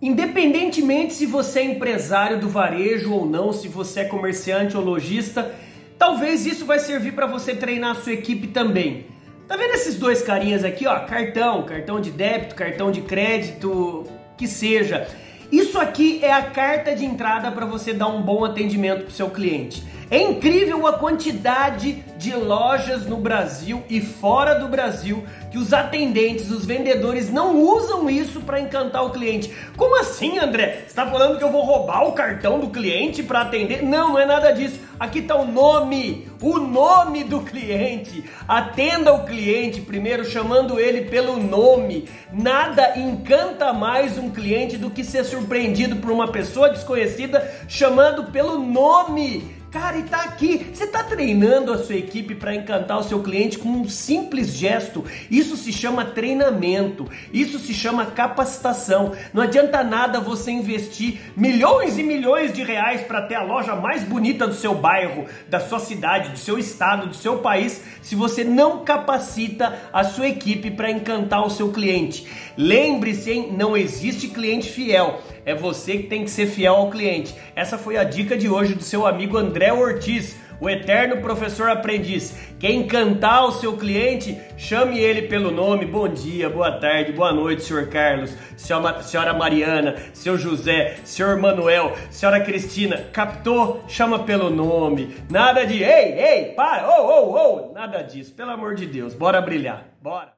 Independentemente se você é empresário do varejo ou não, se você é comerciante ou lojista, talvez isso vai servir para você treinar a sua equipe também. Tá vendo esses dois carinhas aqui, ó? Cartão, cartão de débito, cartão de crédito, que seja. Isso aqui é a carta de entrada para você dar um bom atendimento para o seu cliente. É incrível a quantidade de lojas no Brasil e fora do Brasil que os atendentes, os vendedores não usam isso para encantar o cliente. Como assim, André? Está falando que eu vou roubar o cartão do cliente para atender? Não, não é nada disso. Aqui está o nome, o nome do cliente. Atenda o cliente primeiro chamando ele pelo nome. Nada encanta mais um cliente do que ser surpreendido por uma pessoa desconhecida chamando pelo nome. Cara, e tá aqui. Você tá treinando a sua equipe para encantar o seu cliente com um simples gesto. Isso se chama treinamento. Isso se chama capacitação. Não adianta nada você investir milhões e milhões de reais para ter a loja mais bonita do seu bairro, da sua cidade, do seu estado, do seu país, se você não capacita a sua equipe para encantar o seu cliente. Lembre-se, hein? Não existe cliente fiel. É você que tem que ser fiel ao cliente. Essa foi a dica de hoje do seu amigo André Ortiz, o eterno professor aprendiz. Quer encantar o seu cliente? Chame ele pelo nome. Bom dia, boa tarde, boa noite, senhor Carlos, senhora Mariana, seu José, senhor Manuel, senhora Cristina. Captou? Chama pelo nome. Nada de ei, ei, para, ô, ô, ô. Nada disso, pelo amor de Deus. Bora brilhar. Bora.